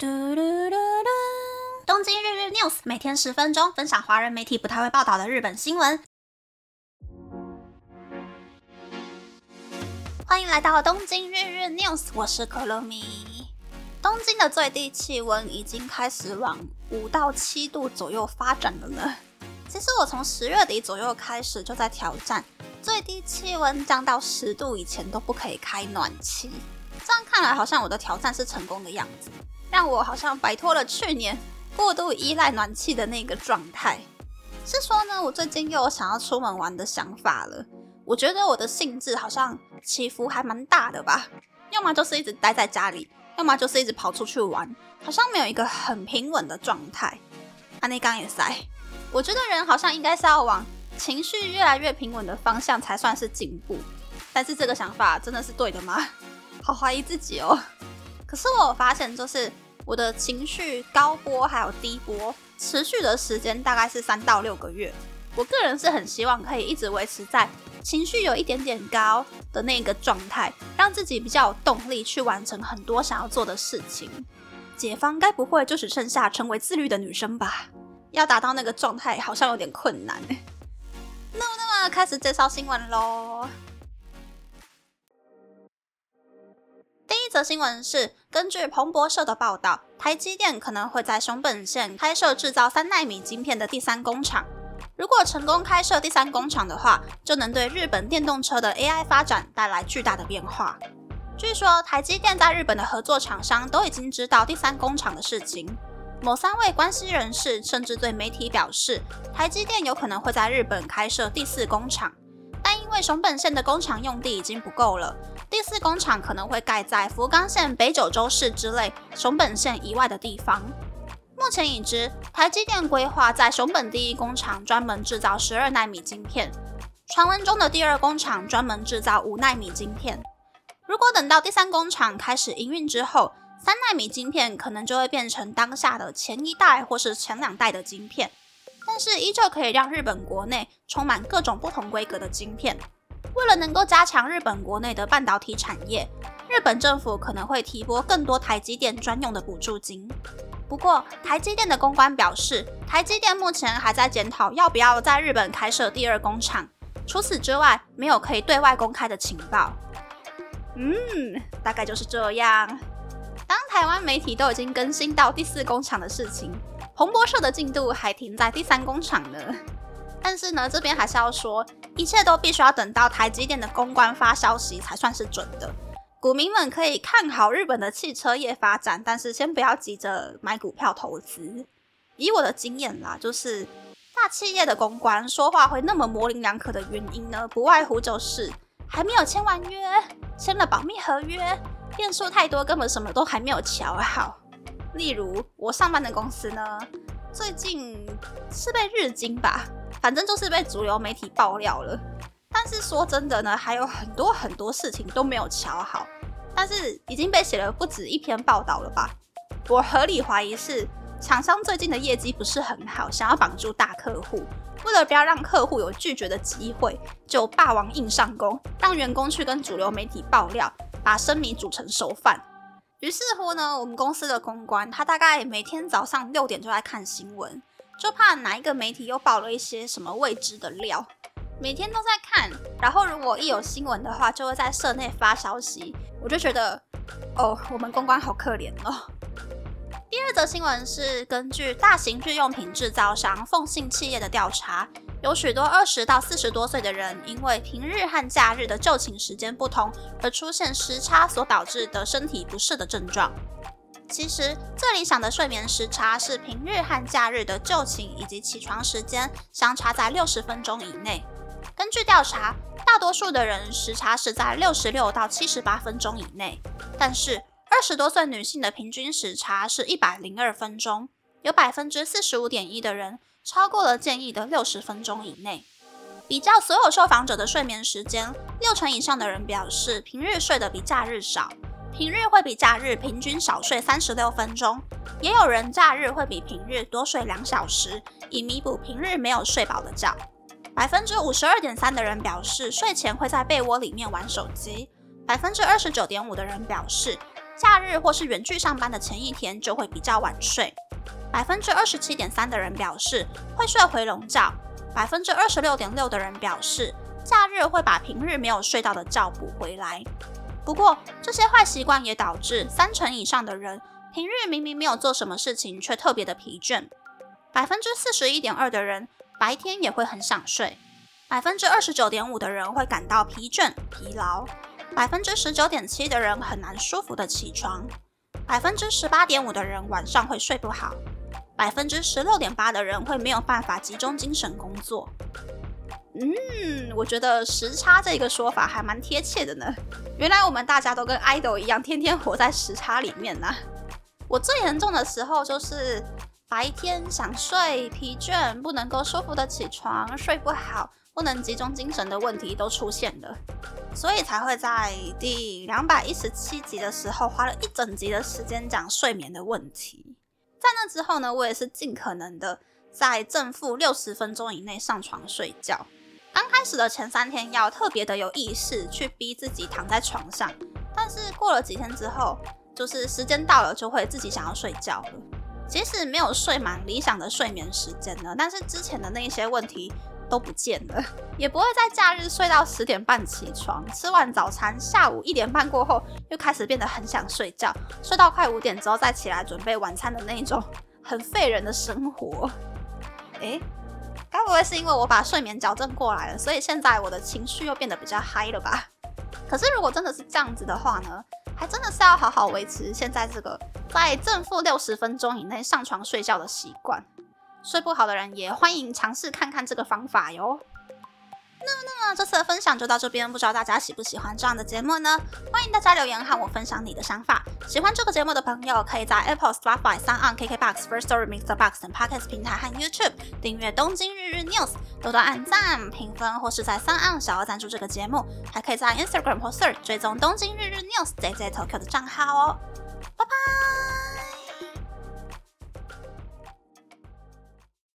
嘟嘟嘟嘟！东京日日 news 每天十分钟，分享华人媒体不太会报道的日本新闻。欢迎来到东京日日 news，我是可乐米。东京的最低气温已经开始往五到七度左右发展了呢。其实我从十月底左右开始就在挑战，最低气温降到十度以前都不可以开暖气。这样看来，好像我的挑战是成功的样子。让我好像摆脱了去年过度依赖暖气的那个状态。是说呢，我最近又有想要出门玩的想法了。我觉得我的兴致好像起伏还蛮大的吧，要么就是一直待在家里，要么就是一直跑出去玩，好像没有一个很平稳的状态。阿内刚也塞，我觉得人好像应该是要往情绪越来越平稳的方向才算是进步。但是这个想法真的是对的吗？好怀疑自己哦。可是我发现，就是我的情绪高波还有低波持续的时间大概是三到六个月。我个人是很希望可以一直维持在情绪有一点点高的那个状态，让自己比较有动力去完成很多想要做的事情。解放该不会就只剩下成为自律的女生吧？要达到那个状态好像有点困难。那那么开始介绍新闻喽。一则新闻是，根据彭博社的报道，台积电可能会在熊本县开设制造三纳米晶片的第三工厂。如果成功开设第三工厂的话，就能对日本电动车的 AI 发展带来巨大的变化。据说，台积电在日本的合作厂商都已经知道第三工厂的事情。某三位关系人士甚至对媒体表示，台积电有可能会在日本开设第四工厂，但因为熊本县的工厂用地已经不够了。第四工厂可能会盖在福冈县北九州市之类熊本县以外的地方。目前已知，台积电规划在熊本第一工厂专门制造十二纳米晶片，传闻中的第二工厂专门制造五纳米晶片。如果等到第三工厂开始营运之后，三纳米晶片可能就会变成当下的前一代或是前两代的晶片，但是依旧可以让日本国内充满各种不同规格的晶片。为了能够加强日本国内的半导体产业，日本政府可能会提拨更多台积电专用的补助金。不过，台积电的公关表示，台积电目前还在检讨要不要在日本开设第二工厂。除此之外，没有可以对外公开的情报。嗯，大概就是这样。当台湾媒体都已经更新到第四工厂的事情，彭博社的进度还停在第三工厂呢。但是呢，这边还是要说，一切都必须要等到台积电的公关发消息才算是准的。股民们可以看好日本的汽车业发展，但是先不要急着买股票投资。以我的经验啦，就是大企业的公关说话会那么模棱两可的原因呢，不外乎就是还没有签完约，签了保密合约，变数太多，根本什么都还没有瞧好。例如我上班的公司呢，最近是被日经吧。反正就是被主流媒体爆料了，但是说真的呢，还有很多很多事情都没有瞧好，但是已经被写了不止一篇报道了吧？我合理怀疑是厂商最近的业绩不是很好，想要绑住大客户，为了不要让客户有拒绝的机会，就霸王硬上弓，让员工去跟主流媒体爆料，把生米煮成熟饭。于是乎呢，我们公司的公关他大概每天早上六点就在看新闻。就怕哪一个媒体又爆了一些什么未知的料，每天都在看，然后如果一有新闻的话，就会在社内发消息，我就觉得，哦，我们公关好可怜哦。第二则新闻是根据大型日用品制造商奉信企业的调查，有许多二十到四十多岁的人，因为平日和假日的就寝时间不同，而出现时差所导致的身体不适的症状。其实最理想的睡眠时差是平日和假日的就寝以及起床时间相差在六十分钟以内。根据调查，大多数的人时差是在六十六到七十八分钟以内，但是二十多岁女性的平均时差是一百零二分钟，有百分之四十五点一的人超过了建议的六十分钟以内。比较所有受访者的睡眠时间，六成以上的人表示平日睡得比假日少。平日会比假日平均少睡三十六分钟，也有人假日会比平日多睡两小时，以弥补平日没有睡饱的觉。百分之五十二点三的人表示睡前会在被窝里面玩手机，百分之二十九点五的人表示假日或是远距上班的前一天就会比较晚睡。百分之二十七点三的人表示会睡回笼觉，百分之二十六点六的人表示假日会把平日没有睡到的觉补回来。不过，这些坏习惯也导致三成以上的人平日明明没有做什么事情，却特别的疲倦。百分之四十一点二的人白天也会很想睡，百分之二十九点五的人会感到疲倦、疲劳，百分之十九点七的人很难舒服的起床，百分之十八点五的人晚上会睡不好。百分之十六点八的人会没有办法集中精神工作。嗯，我觉得时差这个说法还蛮贴切的呢。原来我们大家都跟 idol 一样，天天活在时差里面呢。我最严重的时候就是白天想睡、疲倦，不能够舒服的起床，睡不好，不能集中精神的问题都出现了，所以才会在第两百一十七集的时候花了一整集的时间讲睡眠的问题。在那之后呢，我也是尽可能的在正负六十分钟以内上床睡觉。刚开始的前三天要特别的有意识去逼自己躺在床上，但是过了几天之后，就是时间到了就会自己想要睡觉了。即使没有睡满理想的睡眠时间呢，但是之前的那一些问题都不见了，也不会在假日睡到十点半起床，吃完早餐下午一点半过后又开始变得很想睡觉，睡到快五点之后再起来准备晚餐的那种很废人的生活。诶，该不会是因为我把睡眠矫正过来了，所以现在我的情绪又变得比较嗨了吧？可是如果真的是这样子的话呢，还真的是要好好维持现在这个在正负六十分钟以内上床睡觉的习惯。睡不好的人也欢迎尝试看看这个方法哟。那那这次的分享就到这边，不知道大家喜不喜欢这样的节目呢？欢迎大家留言和我分享你的想法。喜欢这个节目的朋友，可以在 Apple、Spotify、s o n KKBox、First Story、Mixer Box 等 Podcast 平台和 YouTube 订阅《东京日日 News》，多多按赞、评分，或是在 s o n 小额赞助这个节目。还可以在 Instagram 或 Search 追踪《东京日日 News》JJ Tokyo 的账号哦。